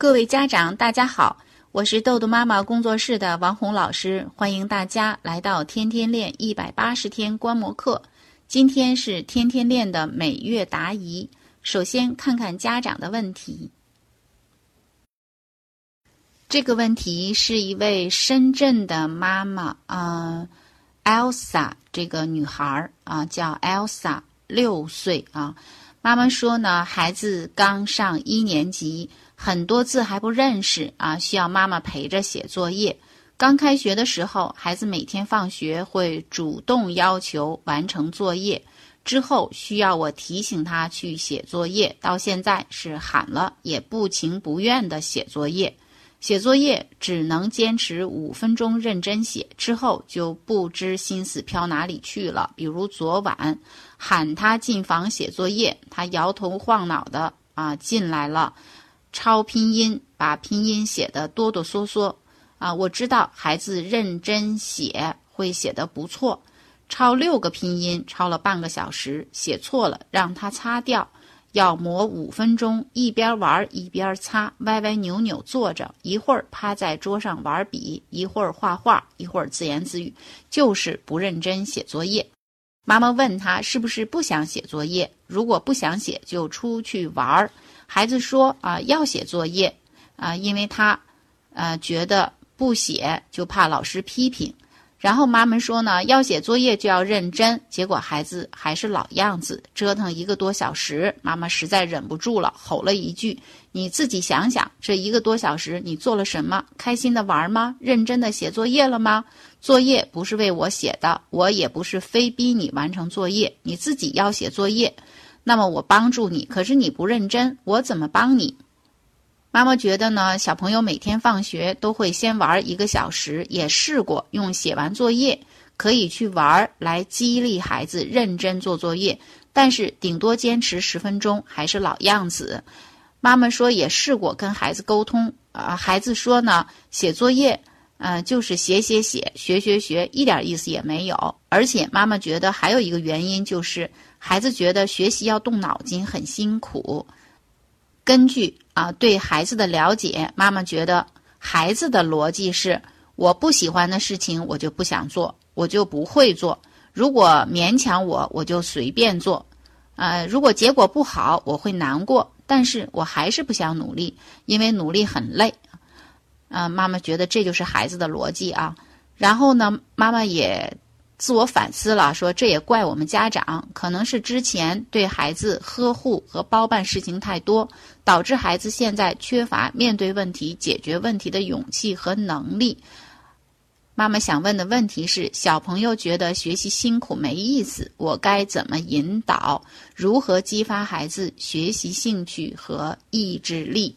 各位家长，大家好，我是豆豆妈妈工作室的王红老师，欢迎大家来到天天练一百八十天观摩课。今天是天天练的每月答疑，首先看看家长的问题。这个问题是一位深圳的妈妈啊，Elsa 这个女孩啊，叫 Elsa，六岁啊。妈妈说呢，孩子刚上一年级。很多字还不认识啊，需要妈妈陪着写作业。刚开学的时候，孩子每天放学会主动要求完成作业，之后需要我提醒他去写作业。到现在是喊了也不情不愿的写作业，写作业只能坚持五分钟认真写，之后就不知心思飘哪里去了。比如昨晚喊他进房写作业，他摇头晃脑的啊进来了。抄拼音，把拼音写得哆哆嗦嗦啊！我知道孩子认真写会写得不错。抄六个拼音，抄了半个小时，写错了让他擦掉，要磨五分钟，一边玩一边擦，歪歪扭扭坐着，一会儿趴在桌上玩笔，一会儿画画，一会儿自言自语，就是不认真写作业。妈妈问他是不是不想写作业？如果不想写，就出去玩儿。孩子说：“啊，要写作业，啊，因为他，呃，觉得不写就怕老师批评。然后妈妈说呢，要写作业就要认真。结果孩子还是老样子，折腾一个多小时。妈妈实在忍不住了，吼了一句：‘你自己想想，这一个多小时你做了什么？开心的玩吗？认真的写作业了吗？作业不是为我写的，我也不是非逼你完成作业，你自己要写作业。’”那么我帮助你，可是你不认真，我怎么帮你？妈妈觉得呢，小朋友每天放学都会先玩一个小时，也试过用写完作业可以去玩来激励孩子认真做作业，但是顶多坚持十分钟，还是老样子。妈妈说也试过跟孩子沟通，啊，孩子说呢，写作业，嗯，就是写写写，学学学，一点意思也没有。而且妈妈觉得还有一个原因就是。孩子觉得学习要动脑筋，很辛苦。根据啊对孩子的了解，妈妈觉得孩子的逻辑是：我不喜欢的事情，我就不想做，我就不会做。如果勉强我，我就随便做。呃，如果结果不好，我会难过，但是我还是不想努力，因为努力很累。啊，妈妈觉得这就是孩子的逻辑啊。然后呢，妈妈也。自我反思了，说这也怪我们家长，可能是之前对孩子呵护和包办事情太多，导致孩子现在缺乏面对问题、解决问题的勇气和能力。妈妈想问的问题是：小朋友觉得学习辛苦没意思，我该怎么引导？如何激发孩子学习兴趣和意志力？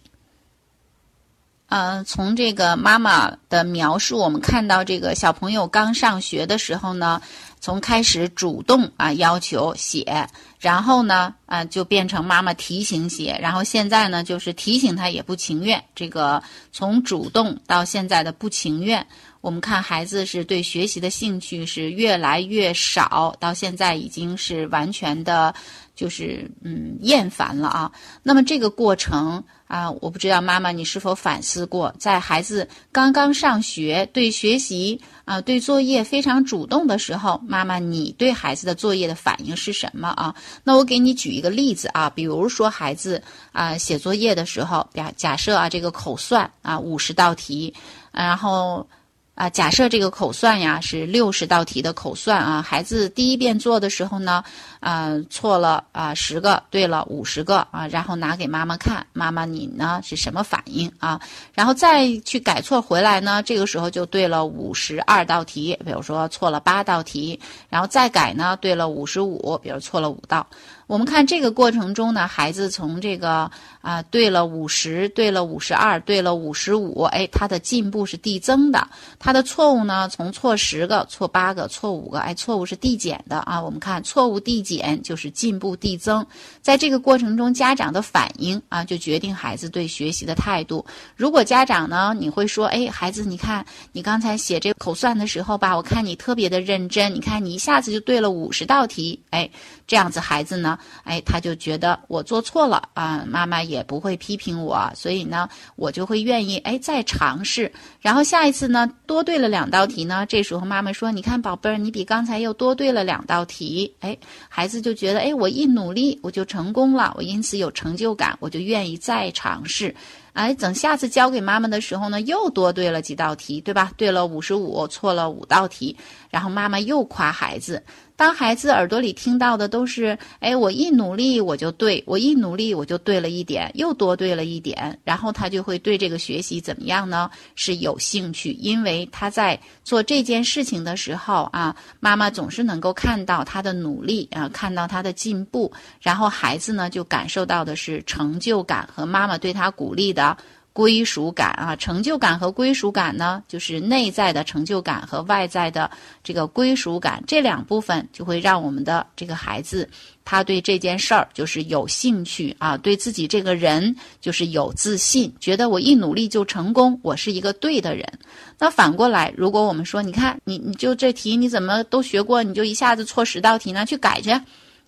嗯，从这个妈妈的描述，我们看到这个小朋友刚上学的时候呢，从开始主动啊要求写，然后呢啊就变成妈妈提醒写，然后现在呢就是提醒他也不情愿。这个从主动到现在的不情愿，我们看孩子是对学习的兴趣是越来越少，到现在已经是完全的，就是嗯厌烦了啊。那么这个过程。啊，我不知道妈妈你是否反思过，在孩子刚刚上学、对学习啊、对作业非常主动的时候，妈妈你对孩子的作业的反应是什么啊？那我给你举一个例子啊，比如说孩子啊写作业的时候，假假设啊这个口算啊五十道题，然后。啊，假设这个口算呀是六十道题的口算啊，孩子第一遍做的时候呢，啊错了啊十个，对了五十个啊，然后拿给妈妈看，妈妈你呢是什么反应啊？然后再去改错回来呢，这个时候就对了五十二道题，比如说错了八道题，然后再改呢对了五十五，比如错了五道。我们看这个过程中呢，孩子从这个啊对了五十，对了五十二，对了五十五，哎，他的进步是递增的。他的错误呢，从错十个、错八个、错五个，哎，错误是递减的啊。我们看错误递减点就是进步递增。在这个过程中，家长的反应啊，就决定孩子对学习的态度。如果家长呢，你会说，哎，孩子，你看你刚才写这口算的时候吧，我看你特别的认真，你看你一下子就对了五十道题，哎，这样子孩子呢？呢，哎，他就觉得我做错了啊，妈妈也不会批评我，所以呢，我就会愿意哎再尝试。然后下一次呢，多对了两道题呢，这时候妈妈说：“你看，宝贝儿，你比刚才又多对了两道题。”哎，孩孩子就觉得哎，我一努力我就成功了，我因此有成就感，我就愿意再尝试。哎，等下次交给妈妈的时候呢，又多对了几道题，对吧？对了五十五，错了五道题，然后妈妈又夸孩子。当孩子耳朵里听到的都是，哎，我一努力我就对，我一努力我就对了一点，又多对了一点，然后他就会对这个学习怎么样呢？是有兴趣，因为他在做这件事情的时候啊，妈妈总是能够看到他的努力啊，看到他的进步，然后孩子呢就感受到的是成就感和妈妈对他鼓励的。归属感啊，成就感和归属感呢，就是内在的成就感和外在的这个归属感，这两部分就会让我们的这个孩子，他对这件事儿就是有兴趣啊，对自己这个人就是有自信，觉得我一努力就成功，我是一个对的人。那反过来，如果我们说，你看你你就这题你怎么都学过，你就一下子错十道题呢？去改去。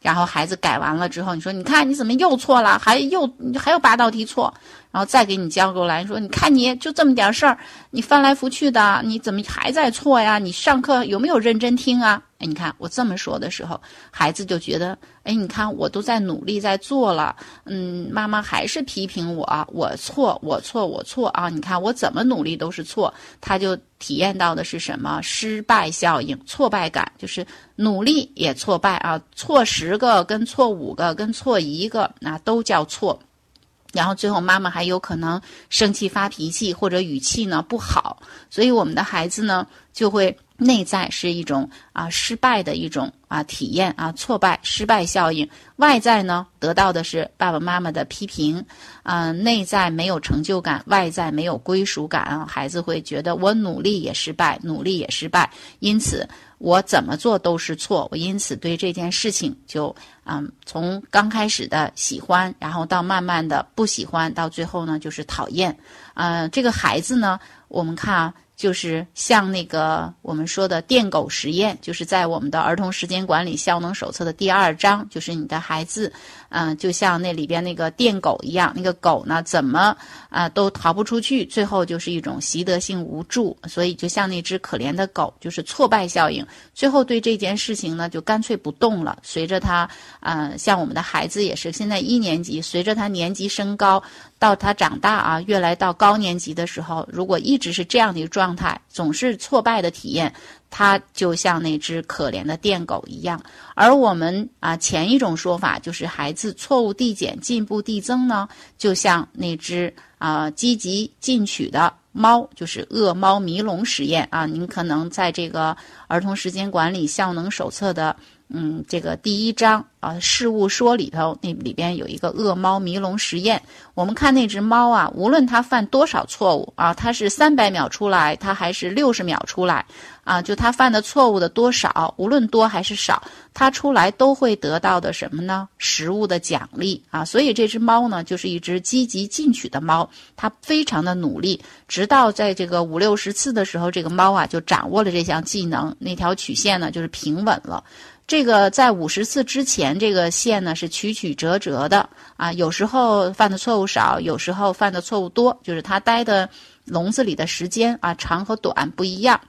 然后孩子改完了之后，你说你看你怎么又错了，还又还有八道题错，然后再给你交过来，说你看你就这么点事儿，你翻来覆去的，你怎么还在错呀？你上课有没有认真听啊？哎，你看我这么说的时候，孩子就觉得，哎，你看我都在努力在做了，嗯，妈妈还是批评我，我错，我错，我错啊！你看我怎么努力都是错，他就体验到的是什么？失败效应，挫败感，就是努力也挫败啊，错十个跟错五个跟错一个，那都叫错。然后最后妈妈还有可能生气发脾气，或者语气呢不好，所以我们的孩子呢就会。内在是一种啊失败的一种啊体验啊挫败。失败效应，外在呢得到的是爸爸妈妈的批评，啊内在没有成就感，外在没有归属感啊，孩子会觉得我努力也失败，努力也失败，因此我怎么做都是错，我因此对这件事情就嗯从刚开始的喜欢，然后到慢慢的不喜欢，到最后呢就是讨厌，啊这个孩子呢我们看啊。就是像那个我们说的电狗实验，就是在我们的儿童时间管理效能手册的第二章，就是你的孩子，嗯，就像那里边那个电狗一样，那个狗呢怎么啊都逃不出去，最后就是一种习得性无助，所以就像那只可怜的狗，就是挫败效应，最后对这件事情呢就干脆不动了。随着他，嗯，像我们的孩子也是，现在一年级，随着他年级升高。到他长大啊，越来到高年级的时候，如果一直是这样的一个状态，总是挫败的体验，他就像那只可怜的电狗一样。而我们啊，前一种说法就是孩子错误递减，进步递增呢，就像那只啊积极进取的猫，就是恶猫迷笼实验啊。您可能在这个儿童时间管理效能手册的。嗯，这个第一章啊，事物说里头那里边有一个恶猫迷笼实验。我们看那只猫啊，无论它犯多少错误啊，它是三百秒出来，它还是六十秒出来啊，就它犯的错误的多少，无论多还是少，它出来都会得到的什么呢？食物的奖励啊。所以这只猫呢，就是一只积极进取的猫，它非常的努力，直到在这个五六十次的时候，这个猫啊就掌握了这项技能，那条曲线呢就是平稳了。这个在五十次之前，这个线呢是曲曲折折的啊，有时候犯的错误少，有时候犯的错误多，就是它待的笼子里的时间啊长和短不一样。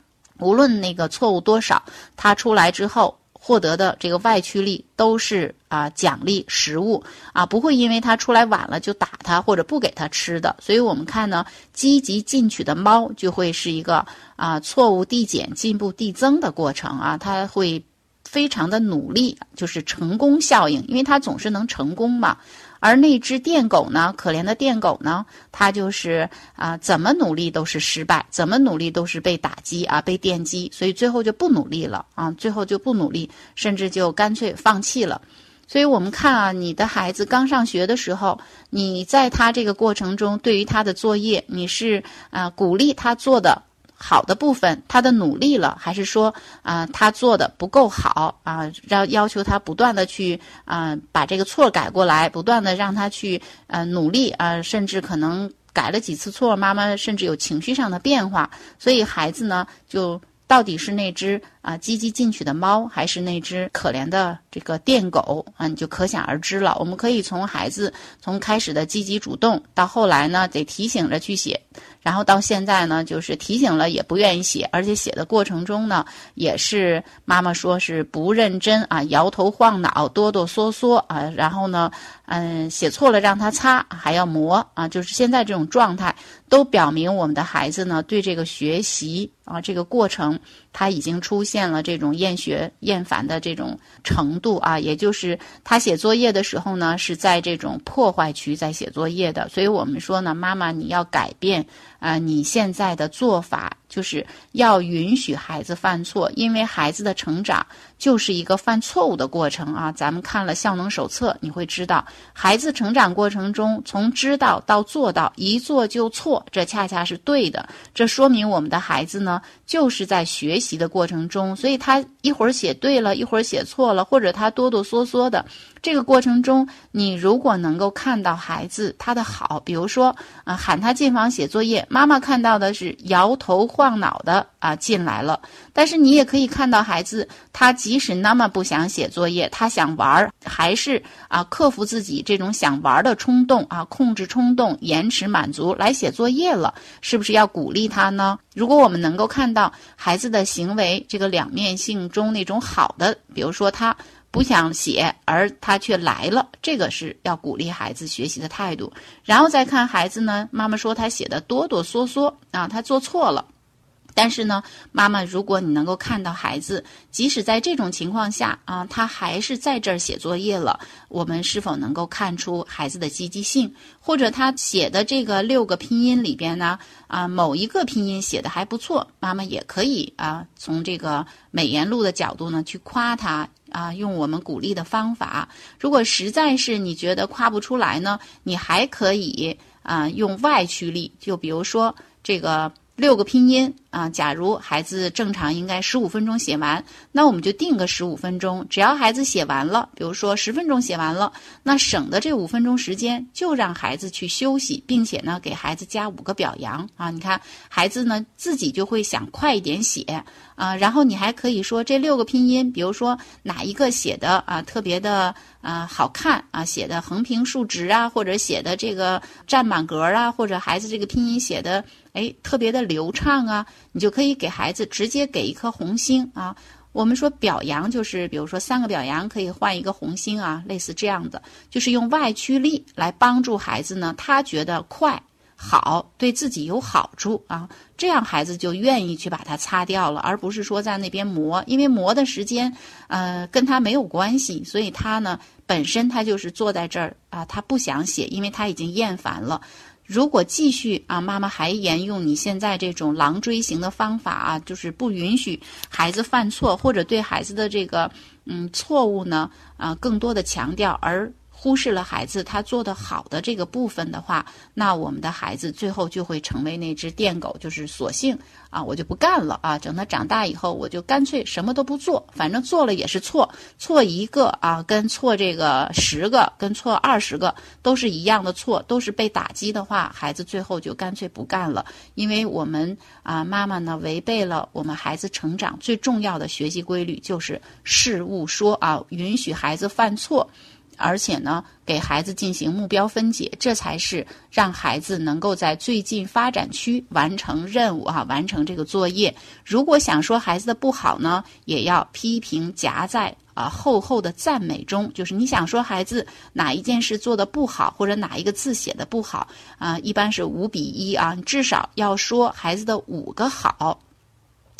无论那个错误多少，它出来之后获得的这个外驱力都是啊奖励食物啊，不会因为它出来晚了就打它或者不给它吃的。所以我们看呢，积极进取的猫就会是一个啊错误递减、进步递增的过程啊，它会。非常的努力，就是成功效应，因为它总是能成功嘛。而那只电狗呢，可怜的电狗呢，它就是啊，怎么努力都是失败，怎么努力都是被打击啊，被电击，所以最后就不努力了啊，最后就不努力，甚至就干脆放弃了。所以我们看啊，你的孩子刚上学的时候，你在他这个过程中，对于他的作业，你是啊鼓励他做的。好的部分，他的努力了，还是说啊，他做的不够好啊？要要求他不断的去啊，把这个错改过来，不断的让他去呃努力啊，甚至可能改了几次错，妈妈甚至有情绪上的变化，所以孩子呢，就到底是那只啊积极进取的猫，还是那只可怜的这个电狗啊，你就可想而知了。我们可以从孩子从开始的积极主动，到后来呢得提醒着去写。然后到现在呢，就是提醒了也不愿意写，而且写的过程中呢，也是妈妈说是不认真啊，摇头晃脑、哆哆嗦嗦啊。然后呢，嗯，写错了让他擦，还要磨啊，就是现在这种状态，都表明我们的孩子呢对这个学习啊这个过程，他已经出现了这种厌学厌烦的这种程度啊，也就是他写作业的时候呢是在这种破坏区在写作业的。所以我们说呢，妈妈你要改变。啊，你现在的做法就是要允许孩子犯错，因为孩子的成长就是一个犯错误的过程啊。咱们看了效能手册，你会知道，孩子成长过程中从知道到做到，一做就错，这恰恰是对的。这说明我们的孩子呢，就是在学习习的过程中，所以他一会儿写对了，一会儿写错了，或者他哆哆嗦嗦的。这个过程中，你如果能够看到孩子他的好，比如说啊，喊他进房写作业，妈妈看到的是摇头晃脑的啊进来了。但是你也可以看到孩子，他即使那么不想写作业，他想玩儿，还是啊克服自己这种想玩儿的冲动啊，控制冲动，延迟满足来写作业了，是不是要鼓励他呢？如果我们能够看到孩子的行为这个两面性中那种好的，比如说他。不想写，而他却来了，这个是要鼓励孩子学习的态度。然后再看孩子呢，妈妈说他写的哆哆嗦嗦啊，他做错了。但是呢，妈妈，如果你能够看到孩子，即使在这种情况下啊，他还是在这儿写作业了，我们是否能够看出孩子的积极性？或者他写的这个六个拼音里边呢，啊，某一个拼音写的还不错，妈妈也可以啊，从这个美言录的角度呢去夸他啊，用我们鼓励的方法。如果实在是你觉得夸不出来呢，你还可以啊用外驱力，就比如说这个。六个拼音啊，假如孩子正常应该十五分钟写完，那我们就定个十五分钟。只要孩子写完了，比如说十分钟写完了，那省的这五分钟时间就让孩子去休息，并且呢给孩子加五个表扬啊。你看孩子呢自己就会想快一点写啊，然后你还可以说这六个拼音，比如说哪一个写的啊特别的啊好看啊，写的横平竖直啊，或者写的这个占满格啊，或者孩子这个拼音写的。哎，特别的流畅啊，你就可以给孩子直接给一颗红星啊。我们说表扬就是，比如说三个表扬可以换一个红星啊，类似这样的，就是用外驱力来帮助孩子呢，他觉得快好，对自己有好处啊，这样孩子就愿意去把它擦掉了，而不是说在那边磨，因为磨的时间呃跟他没有关系，所以他呢本身他就是坐在这儿啊，他不想写，因为他已经厌烦了。如果继续啊，妈妈还沿用你现在这种狼追型的方法啊，就是不允许孩子犯错，或者对孩子的这个嗯错误呢啊更多的强调，而。忽视了孩子他做的好的这个部分的话，那我们的孩子最后就会成为那只电狗，就是索性啊，我就不干了啊，等他长大以后，我就干脆什么都不做，反正做了也是错，错一个啊，跟错这个十个，跟错二十个都是一样的错，都是被打击的话，孩子最后就干脆不干了，因为我们啊，妈妈呢违背了我们孩子成长最重要的学习规律，就是事物说啊，允许孩子犯错。而且呢，给孩子进行目标分解，这才是让孩子能够在最近发展区完成任务哈，完成这个作业。如果想说孩子的不好呢，也要批评夹在啊厚厚的赞美中。就是你想说孩子哪一件事做的不好，或者哪一个字写的不好啊，一般是五比一啊，至少要说孩子的五个好，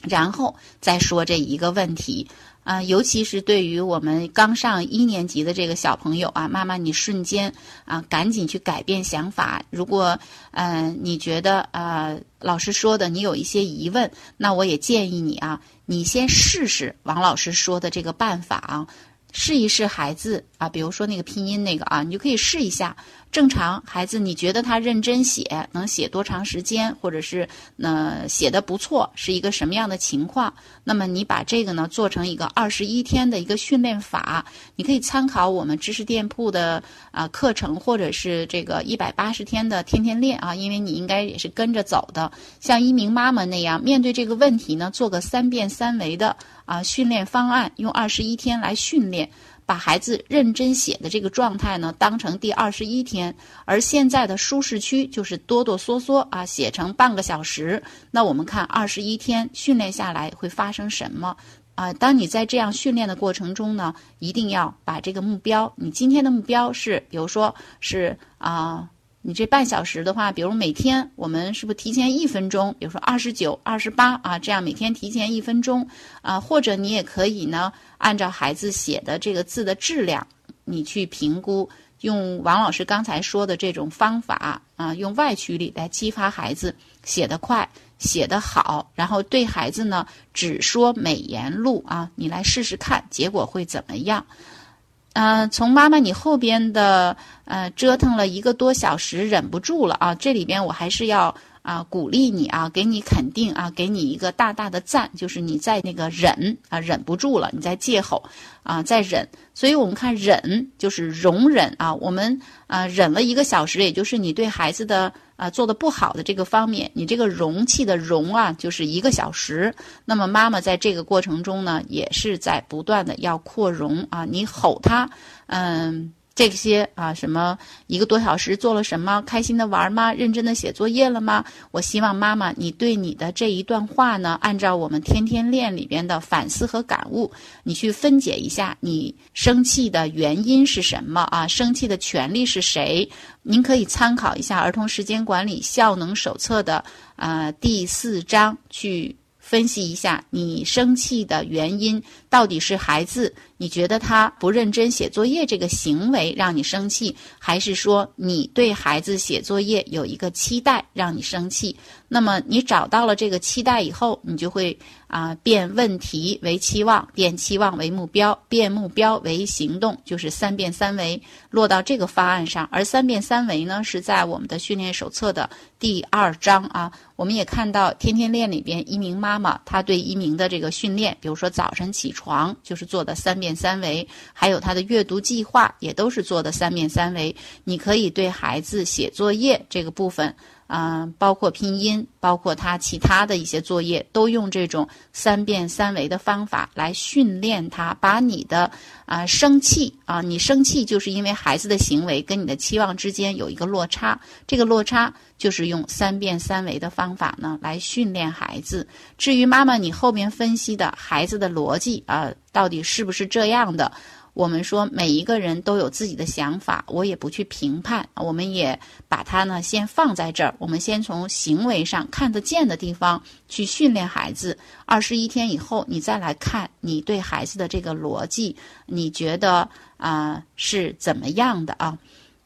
然后再说这一个问题。啊，尤其是对于我们刚上一年级的这个小朋友啊，妈妈，你瞬间啊，赶紧去改变想法。如果嗯，你觉得啊，老师说的你有一些疑问，那我也建议你啊，你先试试王老师说的这个办法啊。试一试孩子啊，比如说那个拼音那个啊，你就可以试一下。正常孩子，你觉得他认真写能写多长时间，或者是呃写的不错，是一个什么样的情况？那么你把这个呢做成一个二十一天的一个训练法，你可以参考我们知识店铺的啊课程，或者是这个一百八十天的天天练啊，因为你应该也是跟着走的。像一鸣妈妈那样，面对这个问题呢，做个三遍三维的。啊训练方案，用二十一天来训练。把孩子认真写的这个状态呢，当成第二十一天，而现在的舒适区就是哆哆嗦嗦啊，写成半个小时。那我们看二十一天训练下来会发生什么啊？当你在这样训练的过程中呢，一定要把这个目标，你今天的目标是，比如说是啊。你这半小时的话，比如每天我们是不是提前一分钟？比如说二十九、二十八啊，这样每天提前一分钟啊，或者你也可以呢，按照孩子写的这个字的质量，你去评估，用王老师刚才说的这种方法啊，用外驱力来激发孩子写得快、写得好，然后对孩子呢只说美言录啊，你来试试看，结果会怎么样？嗯，从妈妈你后边的呃折腾了一个多小时，忍不住了啊！这里边我还是要啊鼓励你啊，给你肯定啊，给你一个大大的赞，就是你在那个忍啊，忍不住了，你在借吼啊，在忍。所以我们看忍就是容忍啊，我们啊忍了一个小时，也就是你对孩子的。啊，做的不好的这个方面，你这个容器的容啊，就是一个小时。那么妈妈在这个过程中呢，也是在不断的要扩容啊。你吼他，嗯，这些啊，什么一个多小时做了什么？开心的玩吗？认真的写作业了吗？我希望妈妈，你对你的这一段话呢，按照我们天天练里边的反思和感悟，你去分解一下，你生气的原因是什么啊？生气的权利是谁？您可以参考一下《儿童时间管理效能手册》的呃第四章去。分析一下你生气的原因到底是孩子，你觉得他不认真写作业这个行为让你生气，还是说你对孩子写作业有一个期待让你生气？那么你找到了这个期待以后，你就会啊变问题为期望，变期望为目标，变目标为行动，就是三变三维落到这个方案上。而三变三维呢是在我们的训练手册的第二章啊。我们也看到天天练里边一鸣妈妈，她对一鸣的这个训练，比如说早晨起床就是做的三变三维，还有他的阅读计划也都是做的三面三维。你可以对孩子写作业这个部分。啊，包括拼音，包括他其他的一些作业，都用这种三变三维的方法来训练他，把你的啊生气啊，你生气就是因为孩子的行为跟你的期望之间有一个落差，这个落差就是用三变三维的方法呢来训练孩子。至于妈妈你后面分析的孩子的逻辑啊，到底是不是这样的？我们说每一个人都有自己的想法，我也不去评判，我们也把它呢先放在这儿。我们先从行为上看得见的地方去训练孩子。二十一天以后，你再来看你对孩子的这个逻辑，你觉得啊是怎么样的啊？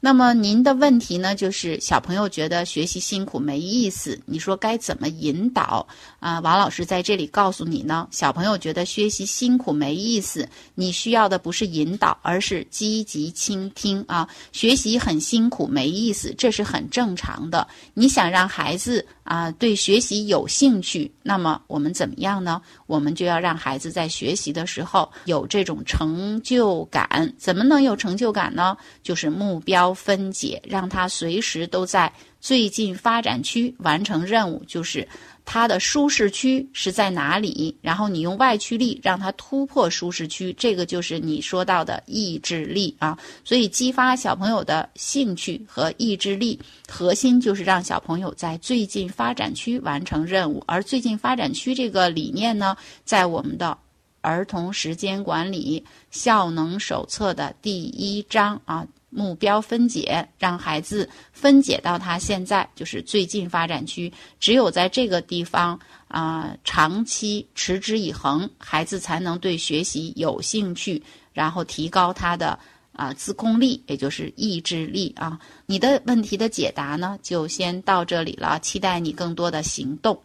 那么您的问题呢，就是小朋友觉得学习辛苦没意思，你说该怎么引导啊？王老师在这里告诉你呢，小朋友觉得学习辛苦没意思，你需要的不是引导，而是积极倾听啊。学习很辛苦没意思，这是很正常的。你想让孩子啊对学习有兴趣，那么我们怎么样呢？我们就要让孩子在学习的时候有这种成就感。怎么能有成就感呢？就是目标。分解，让他随时都在最近发展区完成任务，就是它的舒适区是在哪里，然后你用外驱力让他突破舒适区，这个就是你说到的意志力啊。所以激发小朋友的兴趣和意志力，核心就是让小朋友在最近发展区完成任务。而最近发展区这个理念呢，在我们的儿童时间管理效能手册的第一章啊。目标分解，让孩子分解到他现在就是最近发展区。只有在这个地方啊，长期持之以恒，孩子才能对学习有兴趣，然后提高他的啊自控力，也就是意志力啊。你的问题的解答呢，就先到这里了。期待你更多的行动。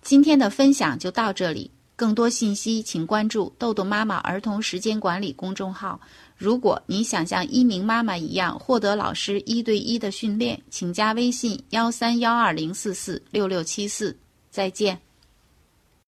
今天的分享就到这里，更多信息请关注豆豆妈妈儿童时间管理公众号。如果你想像一鸣妈妈一样获得老师一对一的训练，请加微信幺三幺二零四四六六七四。再见。